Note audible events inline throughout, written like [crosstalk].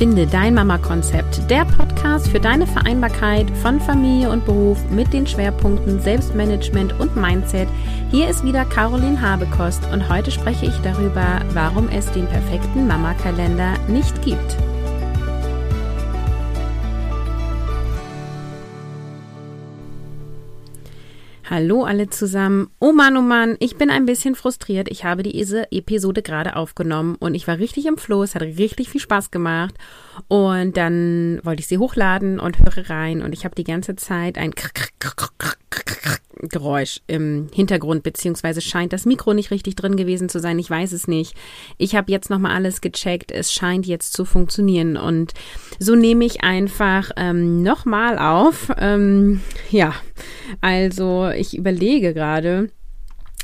Finde dein Mama-Konzept, der Podcast für deine Vereinbarkeit von Familie und Beruf mit den Schwerpunkten Selbstmanagement und Mindset. Hier ist wieder Caroline Habekost und heute spreche ich darüber, warum es den perfekten Mama-Kalender nicht gibt. Hallo alle zusammen. Oh Mann, oh Mann, ich bin ein bisschen frustriert. Ich habe diese Episode gerade aufgenommen und ich war richtig im Flow. Es hat richtig viel Spaß gemacht. Und dann wollte ich sie hochladen und höre rein und ich habe die ganze Zeit ein Geräusch im Hintergrund, beziehungsweise scheint das Mikro nicht richtig drin gewesen zu sein. Ich weiß es nicht. Ich habe jetzt nochmal alles gecheckt. Es scheint jetzt zu funktionieren. Und so nehme ich einfach ähm, nochmal auf. Ähm, ja, also ich überlege gerade,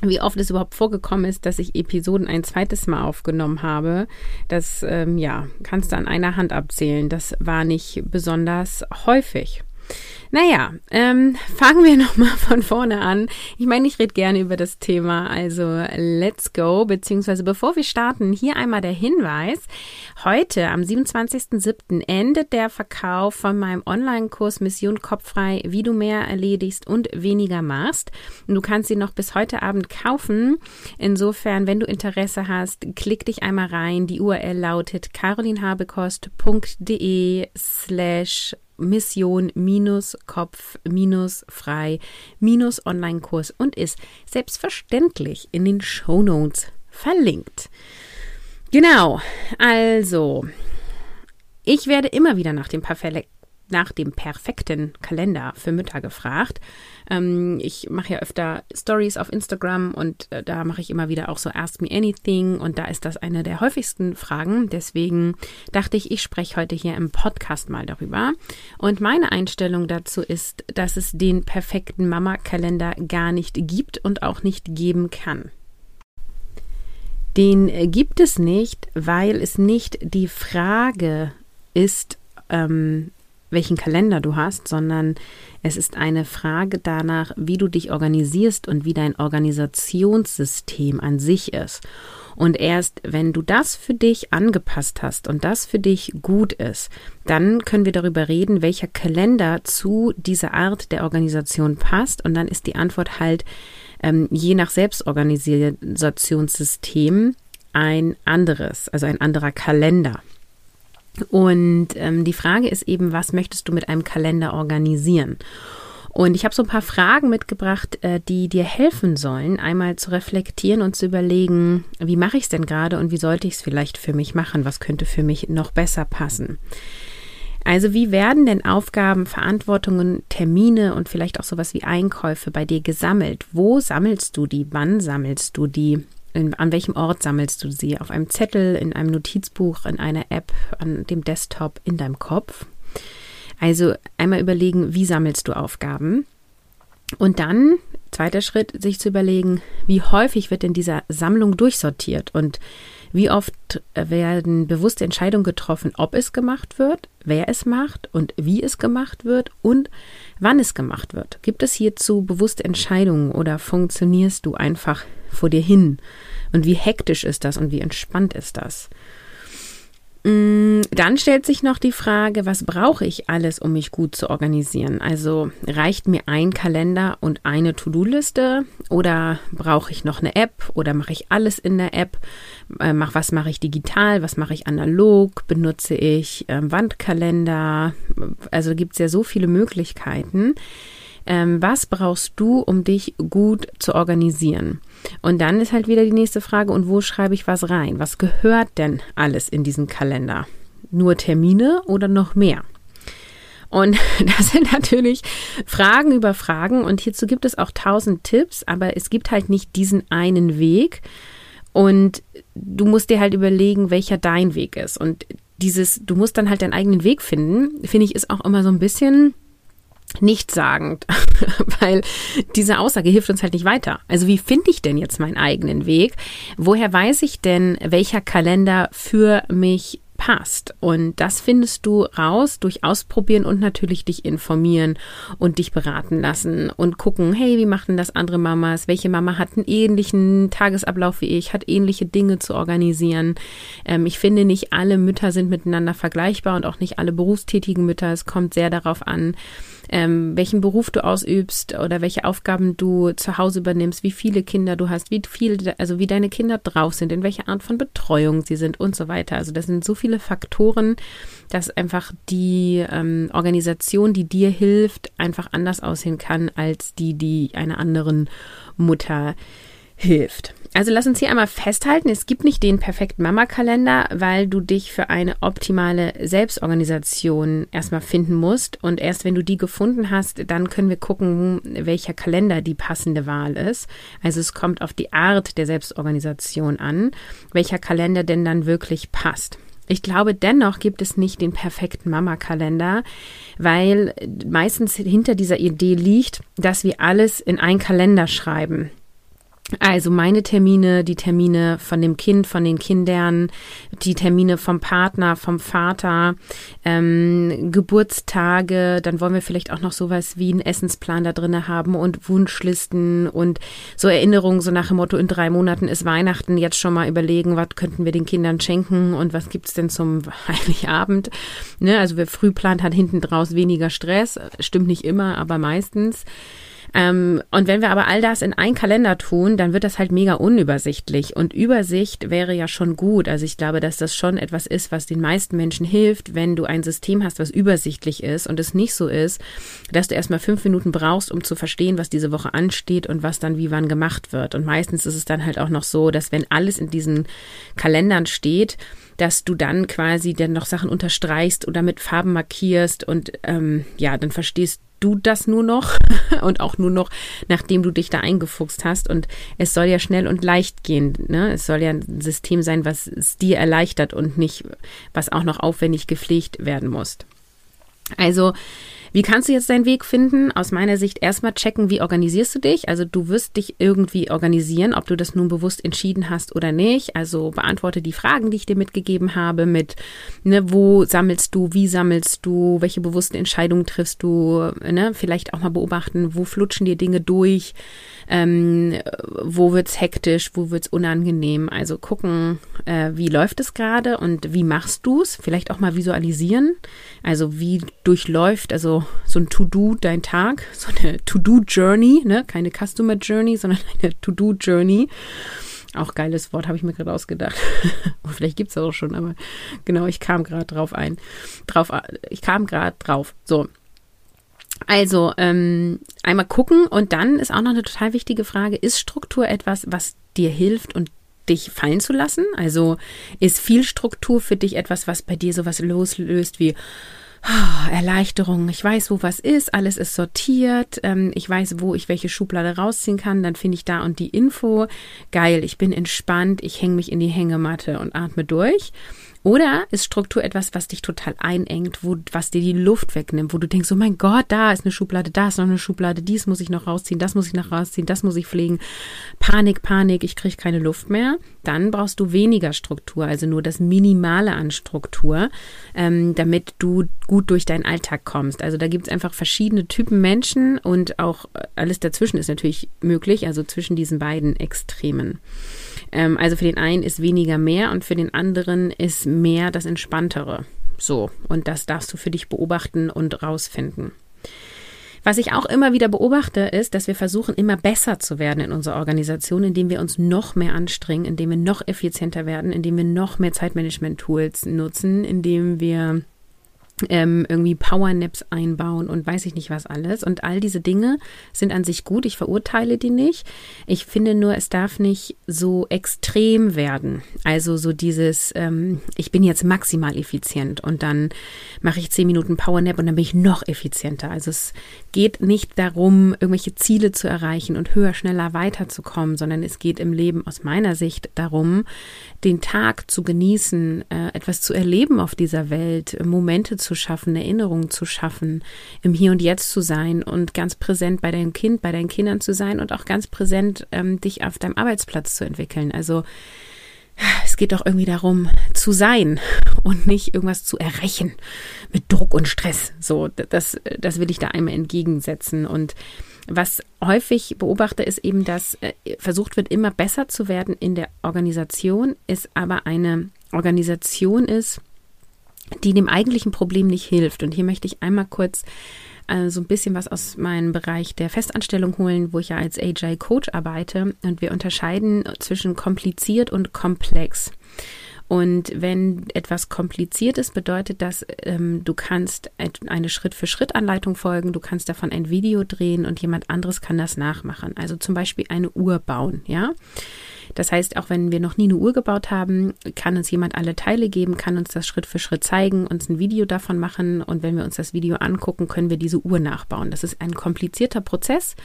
wie oft es überhaupt vorgekommen ist, dass ich Episoden ein zweites Mal aufgenommen habe. Das, ähm, ja, kannst du an einer Hand abzählen. Das war nicht besonders häufig. Naja, ähm, fangen wir [laughs] nochmal von vorne an. Ich meine, ich rede gerne über das Thema, also let's go, beziehungsweise bevor wir starten, hier einmal der Hinweis. Heute, am 27.07., endet der Verkauf von meinem Online-Kurs Mission Kopffrei, wie du mehr erledigst und weniger machst. Du kannst ihn noch bis heute Abend kaufen. Insofern, wenn du Interesse hast, klick dich einmal rein. Die URL lautet carolinhabekost.de slash Mission-Kopf-Frei-Online-Kurs und ist selbstverständlich in den Show Notes verlinkt. Genau, also ich werde immer wieder nach dem Perfekt nach dem perfekten Kalender für Mütter gefragt. Ähm, ich mache ja öfter Stories auf Instagram und äh, da mache ich immer wieder auch so Ask Me Anything und da ist das eine der häufigsten Fragen. Deswegen dachte ich, ich spreche heute hier im Podcast mal darüber. Und meine Einstellung dazu ist, dass es den perfekten Mama-Kalender gar nicht gibt und auch nicht geben kann. Den gibt es nicht, weil es nicht die Frage ist, ähm, welchen Kalender du hast, sondern es ist eine Frage danach, wie du dich organisierst und wie dein Organisationssystem an sich ist. Und erst wenn du das für dich angepasst hast und das für dich gut ist, dann können wir darüber reden, welcher Kalender zu dieser Art der Organisation passt. Und dann ist die Antwort halt ähm, je nach Selbstorganisationssystem ein anderes, also ein anderer Kalender. Und ähm, die Frage ist eben, was möchtest du mit einem Kalender organisieren? Und ich habe so ein paar Fragen mitgebracht, äh, die dir helfen sollen, einmal zu reflektieren und zu überlegen, wie mache ich es denn gerade und wie sollte ich es vielleicht für mich machen? Was könnte für mich noch besser passen? Also wie werden denn Aufgaben, Verantwortungen, Termine und vielleicht auch sowas wie Einkäufe bei dir gesammelt? Wo sammelst du die? Wann sammelst du die? In, an welchem Ort sammelst du sie? Auf einem Zettel, in einem Notizbuch, in einer App, an dem Desktop, in deinem Kopf? Also einmal überlegen, wie sammelst du Aufgaben? Und dann, zweiter Schritt, sich zu überlegen, wie häufig wird in dieser Sammlung durchsortiert und wie oft werden bewusste Entscheidungen getroffen, ob es gemacht wird, wer es macht und wie es gemacht wird und wann es gemacht wird. Gibt es hierzu bewusste Entscheidungen oder funktionierst du einfach vor dir hin? Und wie hektisch ist das und wie entspannt ist das? Mm, dann stellt sich noch die Frage, was brauche ich alles, um mich gut zu organisieren? Also reicht mir ein Kalender und eine To-Do-Liste oder brauche ich noch eine App oder mache ich alles in der App? Äh, was mache ich digital? Was mache ich analog? Benutze ich äh, Wandkalender? Also gibt es ja so viele Möglichkeiten. Ähm, was brauchst du, um dich gut zu organisieren? Und dann ist halt wieder die nächste Frage, und wo schreibe ich was rein? Was gehört denn alles in diesen Kalender? Nur Termine oder noch mehr? Und [laughs] das sind natürlich Fragen über Fragen und hierzu gibt es auch tausend Tipps, aber es gibt halt nicht diesen einen Weg und du musst dir halt überlegen, welcher dein Weg ist. Und dieses, du musst dann halt deinen eigenen Weg finden, finde ich, ist auch immer so ein bisschen nichtssagend, [laughs] weil diese Aussage hilft uns halt nicht weiter. Also wie finde ich denn jetzt meinen eigenen Weg? Woher weiß ich denn, welcher Kalender für mich passt. Und das findest du raus durch Ausprobieren und natürlich dich informieren und dich beraten lassen und gucken, hey, wie machen das andere Mamas? Welche Mama hat einen ähnlichen Tagesablauf wie ich, hat ähnliche Dinge zu organisieren? Ähm, ich finde, nicht alle Mütter sind miteinander vergleichbar und auch nicht alle berufstätigen Mütter. Es kommt sehr darauf an, ähm, welchen Beruf du ausübst oder welche Aufgaben du zu Hause übernimmst, wie viele Kinder du hast, wie viel, also wie deine Kinder drauf sind, in welcher Art von Betreuung sie sind und so weiter. Also das sind so viele Faktoren, dass einfach die ähm, Organisation, die dir hilft, einfach anders aussehen kann als die, die einer anderen Mutter hilft. Also lass uns hier einmal festhalten, es gibt nicht den perfekten Mama-Kalender, weil du dich für eine optimale Selbstorganisation erstmal finden musst. Und erst wenn du die gefunden hast, dann können wir gucken, welcher Kalender die passende Wahl ist. Also es kommt auf die Art der Selbstorganisation an, welcher Kalender denn dann wirklich passt. Ich glaube, dennoch gibt es nicht den perfekten Mama-Kalender, weil meistens hinter dieser Idee liegt, dass wir alles in einen Kalender schreiben. Also meine Termine, die Termine von dem Kind, von den Kindern, die Termine vom Partner, vom Vater, ähm, Geburtstage, dann wollen wir vielleicht auch noch sowas wie einen Essensplan da drin haben und Wunschlisten und so Erinnerungen, so nach dem Motto, in drei Monaten ist Weihnachten, jetzt schon mal überlegen, was könnten wir den Kindern schenken und was gibt's denn zum [laughs] Heiligabend. Ne, also wer früh plant, hat hinten draus weniger Stress. Stimmt nicht immer, aber meistens. Ähm, und wenn wir aber all das in einen Kalender tun, dann wird das halt mega unübersichtlich. Und Übersicht wäre ja schon gut. Also ich glaube, dass das schon etwas ist, was den meisten Menschen hilft, wenn du ein System hast, was übersichtlich ist und es nicht so ist, dass du erstmal fünf Minuten brauchst, um zu verstehen, was diese Woche ansteht und was dann wie wann gemacht wird. Und meistens ist es dann halt auch noch so, dass wenn alles in diesen Kalendern steht, dass du dann quasi dann noch Sachen unterstreichst oder mit Farben markierst und ähm, ja, dann verstehst du das nur noch [laughs] und auch nur noch, nachdem du dich da eingefuchst hast. Und es soll ja schnell und leicht gehen. Ne? Es soll ja ein System sein, was es dir erleichtert und nicht, was auch noch aufwendig gepflegt werden muss. Also wie kannst du jetzt deinen Weg finden? Aus meiner Sicht erstmal checken, wie organisierst du dich? Also du wirst dich irgendwie organisieren, ob du das nun bewusst entschieden hast oder nicht. Also beantworte die Fragen, die ich dir mitgegeben habe mit, ne, wo sammelst du, wie sammelst du, welche bewussten Entscheidungen triffst du, ne? Vielleicht auch mal beobachten, wo flutschen dir Dinge durch, ähm, wo wird's hektisch, wo wird's unangenehm. Also gucken, äh, wie läuft es gerade und wie machst du's? Vielleicht auch mal visualisieren. Also wie durchläuft, also so ein To-Do dein Tag, [laughs] so eine To-Do-Journey, ne? Keine Customer Journey, sondern [laughs] eine To-Do-Journey. Auch geiles Wort, habe ich mir gerade ausgedacht. [laughs] Vielleicht gibt es das auch schon, aber genau, ich kam gerade drauf ein. Drauf, ich kam gerade drauf. So. Also, ähm, einmal gucken und dann ist auch noch eine total wichtige Frage, ist Struktur etwas, was dir hilft und dich fallen zu lassen? Also ist viel Struktur für dich etwas, was bei dir sowas loslöst wie, oh, Erleichterung. Ich weiß, wo was ist, alles ist sortiert, ähm, ich weiß, wo ich welche Schublade rausziehen kann, dann finde ich da und die Info. Geil, ich bin entspannt, ich hänge mich in die Hängematte und atme durch. Oder ist Struktur etwas, was dich total einengt, wo, was dir die Luft wegnimmt, wo du denkst, oh mein Gott, da ist eine Schublade, da ist noch eine Schublade, dies muss ich noch rausziehen, das muss ich noch rausziehen, das muss ich pflegen. Panik, Panik, ich kriege keine Luft mehr. Dann brauchst du weniger Struktur, also nur das Minimale an Struktur, ähm, damit du gut durch deinen Alltag kommst. Also da gibt es einfach verschiedene Typen Menschen und auch alles dazwischen ist natürlich möglich, also zwischen diesen beiden Extremen. Ähm, also für den einen ist weniger mehr und für den anderen ist mehr das Entspanntere. So, und das darfst du für dich beobachten und rausfinden. Was ich auch immer wieder beobachte, ist, dass wir versuchen, immer besser zu werden in unserer Organisation, indem wir uns noch mehr anstrengen, indem wir noch effizienter werden, indem wir noch mehr Zeitmanagement-Tools nutzen, indem wir ähm, irgendwie Powernaps einbauen und weiß ich nicht was alles. Und all diese Dinge sind an sich gut. Ich verurteile die nicht. Ich finde nur, es darf nicht so extrem werden. Also so dieses, ähm, ich bin jetzt maximal effizient und dann mache ich zehn Minuten Powernap und dann bin ich noch effizienter. Also es geht nicht darum, irgendwelche Ziele zu erreichen und höher, schneller weiterzukommen, sondern es geht im Leben aus meiner Sicht darum, den Tag zu genießen, äh, etwas zu erleben auf dieser Welt, Momente zu schaffen, Erinnerungen zu schaffen, im Hier und Jetzt zu sein und ganz präsent bei deinem Kind, bei deinen Kindern zu sein und auch ganz präsent ähm, dich auf deinem Arbeitsplatz zu entwickeln. Also es geht doch irgendwie darum, zu sein und nicht irgendwas zu erreichen mit Druck und Stress. So, das, das will ich da einmal entgegensetzen. Und was häufig beobachte, ist eben, dass äh, versucht wird, immer besser zu werden in der Organisation, ist aber eine Organisation ist, die dem eigentlichen Problem nicht hilft. Und hier möchte ich einmal kurz äh, so ein bisschen was aus meinem Bereich der Festanstellung holen, wo ich ja als Agile Coach arbeite. Und wir unterscheiden zwischen kompliziert und komplex. Und wenn etwas kompliziert ist, bedeutet das, ähm, du kannst eine Schritt-für-Schritt-Anleitung folgen, du kannst davon ein Video drehen und jemand anderes kann das nachmachen. Also zum Beispiel eine Uhr bauen, ja. Das heißt, auch wenn wir noch nie eine Uhr gebaut haben, kann uns jemand alle Teile geben, kann uns das Schritt für Schritt zeigen, uns ein Video davon machen und wenn wir uns das Video angucken, können wir diese Uhr nachbauen. Das ist ein komplizierter Prozess.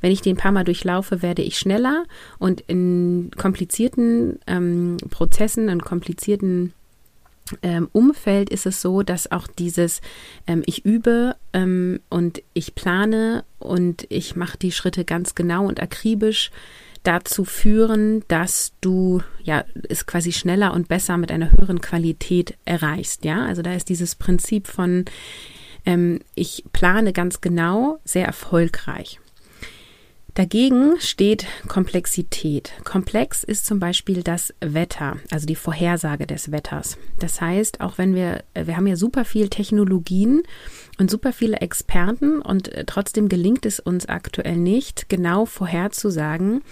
Wenn ich den ein paar Mal durchlaufe, werde ich schneller und in komplizierten ähm, Prozessen, in komplizierten ähm, Umfeld ist es so, dass auch dieses ähm, ich übe ähm, und ich plane und ich mache die Schritte ganz genau und akribisch dazu führen, dass du ja es quasi schneller und besser mit einer höheren Qualität erreichst. Ja, also da ist dieses Prinzip von ähm, ich plane ganz genau sehr erfolgreich. Dagegen steht Komplexität. Komplex ist zum Beispiel das Wetter, also die Vorhersage des Wetters. Das heißt, auch wenn wir, wir haben ja super viel Technologien und super viele Experten und äh, trotzdem gelingt es uns aktuell nicht, genau vorherzusagen,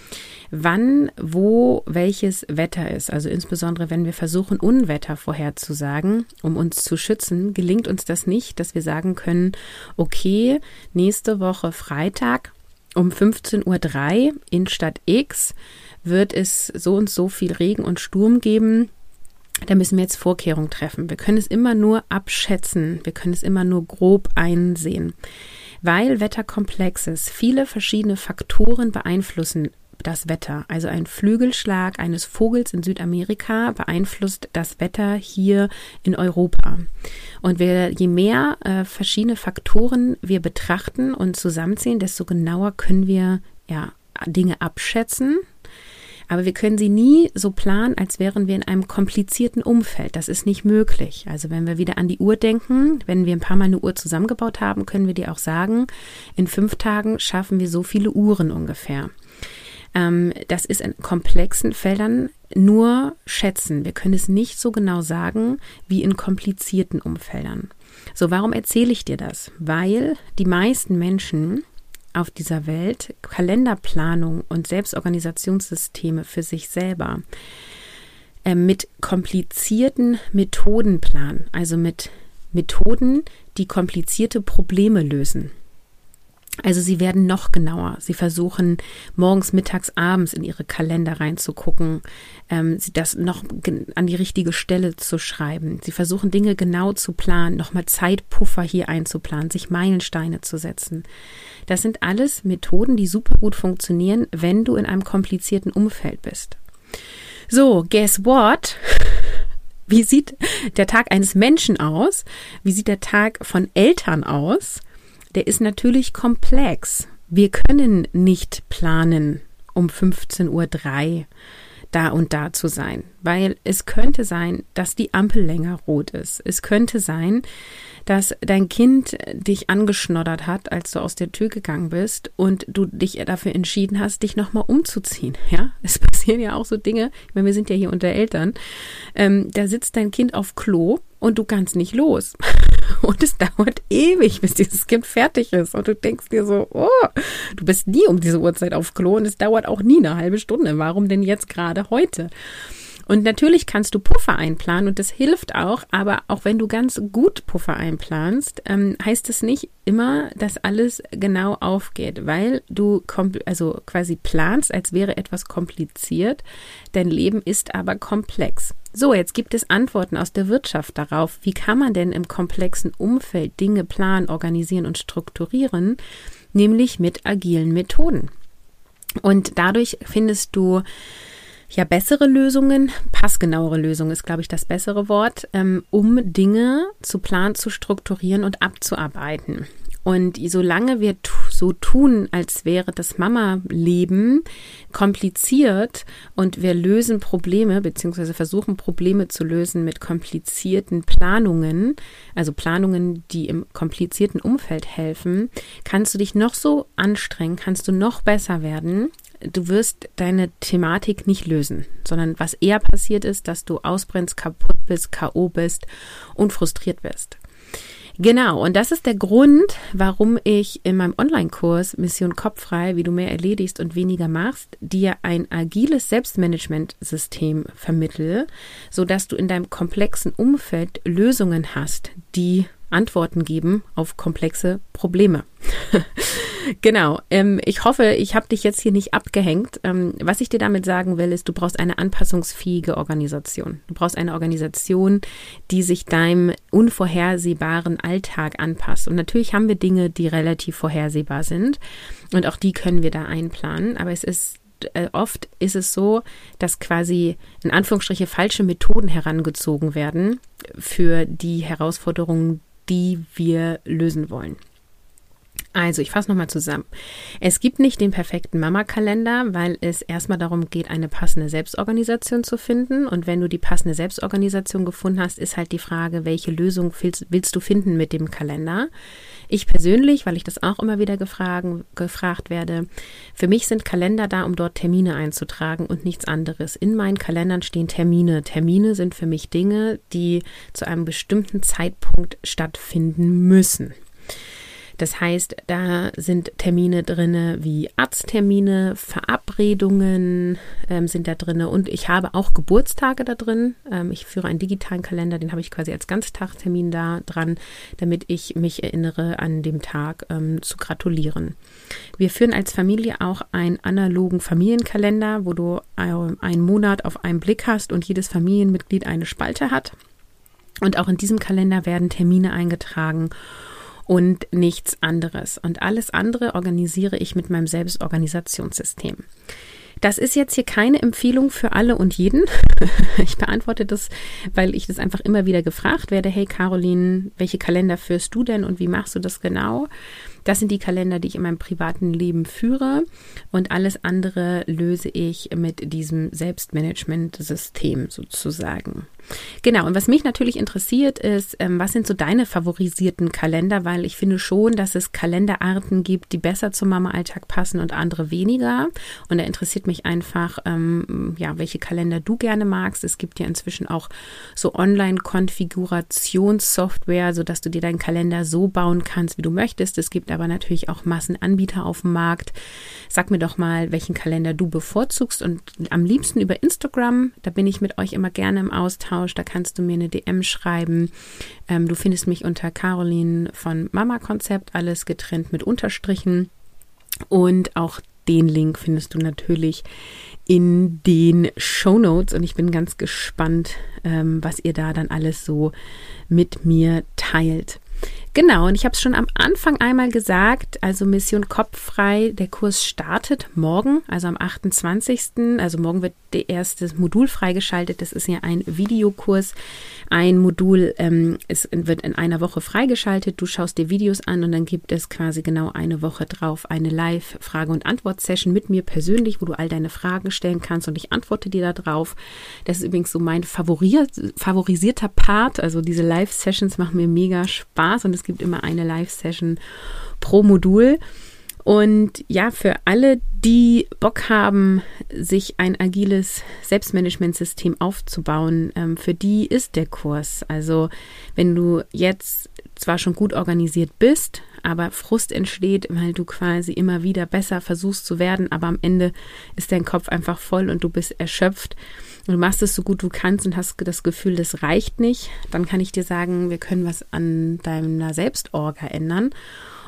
wann, wo welches Wetter ist. Also insbesondere, wenn wir versuchen, Unwetter vorherzusagen, um uns zu schützen, gelingt uns das nicht, dass wir sagen können, okay, nächste Woche Freitag um 15.03 Uhr in Stadt X wird es so und so viel Regen und Sturm geben. Da müssen wir jetzt Vorkehrungen treffen. Wir können es immer nur abschätzen. Wir können es immer nur grob einsehen. Weil Wetter komplex ist, viele verschiedene Faktoren beeinflussen das Wetter. Also ein Flügelschlag eines Vogels in Südamerika beeinflusst das Wetter hier in Europa. Und wir, je mehr äh, verschiedene Faktoren wir betrachten und zusammenziehen, desto genauer können wir ja Dinge abschätzen. Aber wir können sie nie so planen, als wären wir in einem komplizierten Umfeld. Das ist nicht möglich. Also wenn wir wieder an die Uhr denken, wenn wir ein paar Mal eine Uhr zusammengebaut haben, können wir dir auch sagen, in fünf Tagen schaffen wir so viele Uhren ungefähr. Ähm, das ist in komplexen Feldern nur schätzen. Wir können es nicht so genau sagen wie in komplizierten Umfeldern. So, warum erzähle ich dir das? Weil die meisten Menschen auf dieser Welt Kalenderplanung und Selbstorganisationssysteme für sich selber äh, mit komplizierten Methoden planen, also mit Methoden, die komplizierte Probleme lösen. Also sie werden noch genauer. Sie versuchen morgens, mittags, abends in ihre Kalender reinzugucken, ähm, das noch an die richtige Stelle zu schreiben. Sie versuchen Dinge genau zu planen, nochmal Zeitpuffer hier einzuplanen, sich Meilensteine zu setzen. Das sind alles Methoden, die super gut funktionieren, wenn du in einem komplizierten Umfeld bist. So, guess what? Wie sieht der Tag eines Menschen aus? Wie sieht der Tag von Eltern aus? Der ist natürlich komplex. Wir können nicht planen, um 15.03 Uhr da und da zu sein, weil es könnte sein, dass die Ampel länger rot ist. Es könnte sein, dass dein Kind dich angeschnoddert hat, als du aus der Tür gegangen bist und du dich dafür entschieden hast, dich nochmal umzuziehen. [laughs] Ja, es passieren ja auch so Dinge. Ich meine, wir sind ja hier unter Eltern. Ähm, da sitzt dein Kind auf Klo und du kannst nicht los. [laughs] Und es dauert ewig, bis dieses Kind fertig ist. Und du denkst dir so, oh, du bist nie um diese Uhrzeit auf Klo und es dauert auch nie eine halbe Stunde. Warum denn jetzt gerade heute? Und natürlich kannst du Puffer einplanen und das hilft auch, aber auch wenn du ganz gut Puffer einplanst, ähm, heißt es nicht immer, dass alles genau aufgeht, weil du also quasi planst, als wäre etwas kompliziert. Dein Leben ist aber komplex. So, jetzt gibt es Antworten aus der Wirtschaft darauf, wie kann man denn im komplexen Umfeld Dinge planen, organisieren und strukturieren, nämlich mit agilen Methoden. Und dadurch findest du ja bessere Lösungen, passgenauere Lösungen ist, glaube ich, das bessere Wort, ähm, um Dinge zu planen, zu strukturieren und abzuarbeiten. Und solange wir so tun, als wäre das Mama-Leben kompliziert und wir lösen Probleme beziehungsweise versuchen Probleme zu lösen mit komplizierten Planungen, also Planungen, die im komplizierten Umfeld helfen, kannst du dich noch so anstrengen, kannst du noch besser werden. Du wirst deine Thematik nicht lösen, sondern was eher passiert ist, dass du ausbrennst, kaputt bist, KO bist und frustriert bist. Genau, und das ist der Grund, warum ich in meinem Online-Kurs Mission Kopffrei, wie du mehr erledigst und weniger machst, dir ein agiles Selbstmanagement-System vermittle, sodass du in deinem komplexen Umfeld Lösungen hast, die Antworten geben auf komplexe Probleme. [laughs] genau. Ähm, ich hoffe, ich habe dich jetzt hier nicht abgehängt. Ähm, was ich dir damit sagen will, ist, du brauchst eine anpassungsfähige Organisation. Du brauchst eine Organisation, die sich deinem unvorhersehbaren Alltag anpasst. Und natürlich haben wir Dinge, die relativ vorhersehbar sind. Und auch die können wir da einplanen. Aber es ist äh, oft ist es so, dass quasi in Anführungsstriche falsche Methoden herangezogen werden für die Herausforderungen, die wir lösen wollen. Also, ich fasse nochmal zusammen. Es gibt nicht den perfekten Mama-Kalender, weil es erstmal darum geht, eine passende Selbstorganisation zu finden. Und wenn du die passende Selbstorganisation gefunden hast, ist halt die Frage, welche Lösung willst, willst du finden mit dem Kalender? Ich persönlich, weil ich das auch immer wieder gefragen, gefragt werde, für mich sind Kalender da, um dort Termine einzutragen und nichts anderes. In meinen Kalendern stehen Termine. Termine sind für mich Dinge, die zu einem bestimmten Zeitpunkt stattfinden müssen. Das heißt, da sind Termine drinne wie Arzttermine, Verabredungen ähm, sind da drinne und ich habe auch Geburtstage da drin. Ähm, ich führe einen digitalen Kalender, den habe ich quasi als Ganztagtermin da dran, damit ich mich erinnere, an dem Tag ähm, zu gratulieren. Wir führen als Familie auch einen analogen Familienkalender, wo du äh, einen Monat auf einen Blick hast und jedes Familienmitglied eine Spalte hat. Und auch in diesem Kalender werden Termine eingetragen und nichts anderes. Und alles andere organisiere ich mit meinem Selbstorganisationssystem. Das ist jetzt hier keine Empfehlung für alle und jeden. [laughs] Ich beantworte das, weil ich das einfach immer wieder gefragt werde. Hey Caroline, welche Kalender führst du denn und wie machst du das genau? Das sind die Kalender, die ich in meinem privaten Leben führe und alles andere löse ich mit diesem Selbstmanagement-System sozusagen. Genau, und was mich natürlich interessiert ist, ähm, was sind so deine favorisierten Kalender, weil ich finde schon, dass es Kalenderarten gibt, die besser zum Mama-Alltag passen und andere weniger. Und da interessiert mich einfach, ähm, ja, welche Kalender du gerne magst. Es gibt ja inzwischen auch so Online-Konfigurationssoftware, sodass du dir deinen Kalender so bauen kannst, wie du möchtest. Es gibt aber natürlich auch Massenanbieter auf dem Markt. Sag mir doch mal, welchen Kalender du bevorzugst und am liebsten über Instagram. Da bin ich mit euch immer gerne im Austausch. Da kannst du mir eine DM schreiben. Ähm, du findest mich unter Caroline von Mama Konzept, alles getrennt mit Unterstrichen. Und auch den Link findest du natürlich in den Show Notes und ich bin ganz gespannt, ähm, was ihr da dann alles so mit mir teilt. Genau, und ich habe es schon am Anfang einmal gesagt, also Mission Kopffrei, der Kurs startet morgen, also am 28. Also morgen wird der erste Modul freigeschaltet. Das ist ja ein Videokurs. Ein Modul ähm, ist, wird in einer Woche freigeschaltet. Du schaust dir Videos an und dann gibt es quasi genau eine Woche drauf eine Live-Frage- und Antwort-Session mit mir persönlich, wo du all deine Fragen stellen kannst und ich antworte dir darauf. Das ist übrigens so mein favorisierter Part. Also diese Live-Sessions machen mir mega Spaß und es gibt immer eine Live-Session pro Modul. Und ja, für alle, die Bock haben, sich ein agiles Selbstmanagementsystem aufzubauen, ähm, für die ist der Kurs. Also wenn du jetzt zwar schon gut organisiert bist, aber Frust entsteht, weil du quasi immer wieder besser versuchst zu werden, aber am Ende ist dein Kopf einfach voll und du bist erschöpft und du machst es so gut du kannst und hast das Gefühl, das reicht nicht, dann kann ich dir sagen, wir können was an deiner Selbstorga ändern.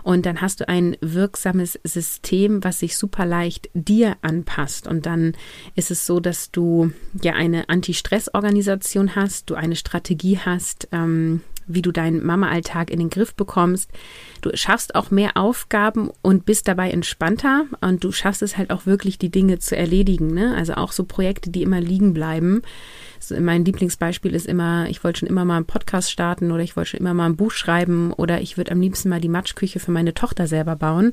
Und dann hast du ein wirksames System, was sich super leicht dir anpasst. Und dann ist es so, dass du ja eine Anti-Stress-Organisation hast, du eine Strategie hast, ähm, wie du deinen Mama-Alltag in den Griff bekommst. Du schaffst auch mehr Aufgaben und bist dabei entspannter und du schaffst es halt auch wirklich, die Dinge zu erledigen. Ne? Also auch so Projekte, die immer liegen bleiben mein Lieblingsbeispiel ist immer, ich wollte schon immer mal einen Podcast starten oder ich wollte schon immer mal ein Buch schreiben oder ich würde am liebsten mal die Matschküche für meine Tochter selber bauen.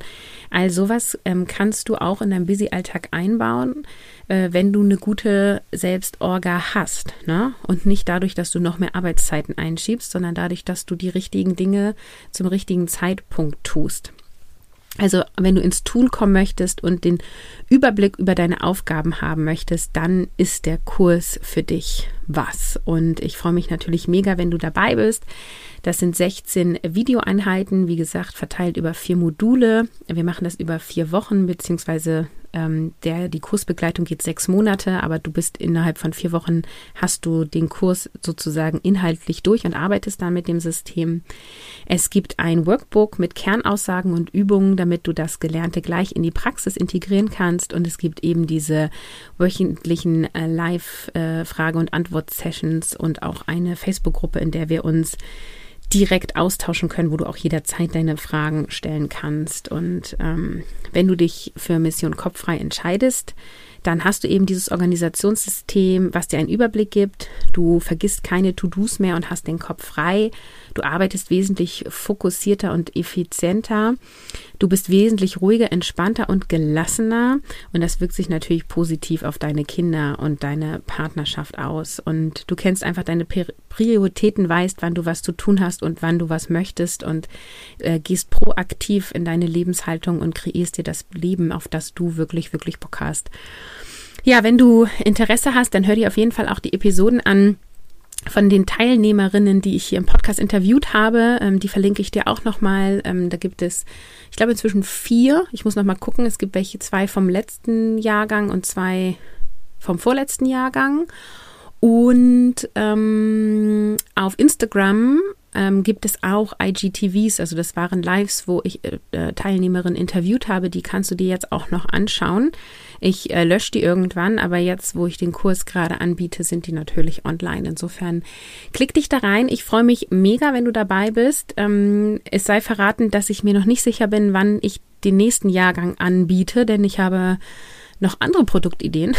All sowas ähm, kannst du auch in deinem Busy-Alltag einbauen, äh, wenn du eine gute Selbstorga hast. Ne? Und nicht dadurch, dass du noch mehr Arbeitszeiten einschiebst, sondern dadurch, dass du die richtigen Dinge zum richtigen Zeitpunkt tust. Also wenn du ins Tun kommen möchtest und den Überblick über deine Aufgaben haben möchtest, dann ist der Kurs für dich was. Und ich freue mich natürlich mega, wenn du dabei bist. Das sind 16 Videoeinheiten, wie gesagt, verteilt über vier Module. Wir machen das über vier Wochen, beziehungsweise ähm, der, die Kursbegleitung geht sechs Monate, aber du bist innerhalb von vier Wochen, hast du den Kurs sozusagen inhaltlich durch und arbeitest dann mit dem System. Es gibt ein Workbook mit Kernaussagen und Übungen, damit du das Gelernte gleich in die Praxis integrieren kannst. Und es gibt eben diese wöchentlichen äh, Live-Frage- äh, und Antwort-Sessions und auch eine Facebook-Gruppe, in der wir uns direkt austauschen können, wo du auch jederzeit deine Fragen stellen kannst. Und ähm, wenn du dich für Mission Kopffrei entscheidest, dann hast du eben dieses Organisationssystem, was dir einen Überblick gibt. Du vergisst keine To-Dos mehr und hast den Kopf frei. Du arbeitest wesentlich fokussierter und effizienter. Du bist wesentlich ruhiger, entspannter und gelassener. Und das wirkt sich natürlich positiv auf deine Kinder und deine Partnerschaft aus. Und du kennst einfach deine Prioritäten, weißt, wann du was zu tun hast und wann du was möchtest und äh, gehst proaktiv in deine Lebenshaltung und kreierst dir das Leben, auf das du wirklich, wirklich Bock hast. Ja, wenn du Interesse hast, dann hör dir auf jeden Fall auch die Episoden an von den Teilnehmerinnen, die ich hier im Podcast interviewt habe. Ähm, die verlinke ich dir auch nochmal. Ähm, da gibt es, ich glaube, inzwischen vier. Ich muss nochmal gucken. Es gibt welche zwei vom letzten Jahrgang und zwei vom vorletzten Jahrgang. Und ähm, auf Instagram ähm, gibt es auch IGTVs, also das waren Lives, wo ich äh, äh, Teilnehmerinnen interviewt habe, die kannst du dir jetzt auch noch anschauen. Ich äh, lösche die irgendwann, aber jetzt, wo ich den Kurs gerade anbiete, sind die natürlich online. Insofern klick dich da rein. Ich freue mich mega, wenn du dabei bist. Ähm, es sei verraten, dass ich mir noch nicht sicher bin, wann ich den nächsten Jahrgang anbiete, denn ich habe noch andere Produktideen.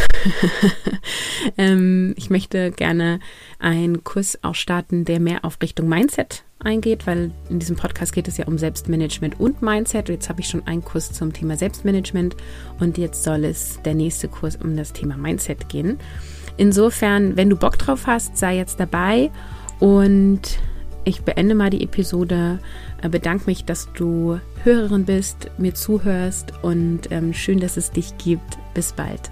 [laughs] ähm, ich möchte gerne einen Kurs auch starten, der mehr auf Richtung Mindset eingeht, weil in diesem Podcast geht es ja um Selbstmanagement und Mindset. Jetzt habe ich schon einen Kurs zum Thema Selbstmanagement und jetzt soll es der nächste Kurs um das Thema Mindset gehen. Insofern, wenn du Bock drauf hast, sei jetzt dabei und ich beende mal die Episode, äh, bedanke mich, dass du Hörerin bist, mir zuhörst und ähm, schön, dass es dich gibt. Bis bald.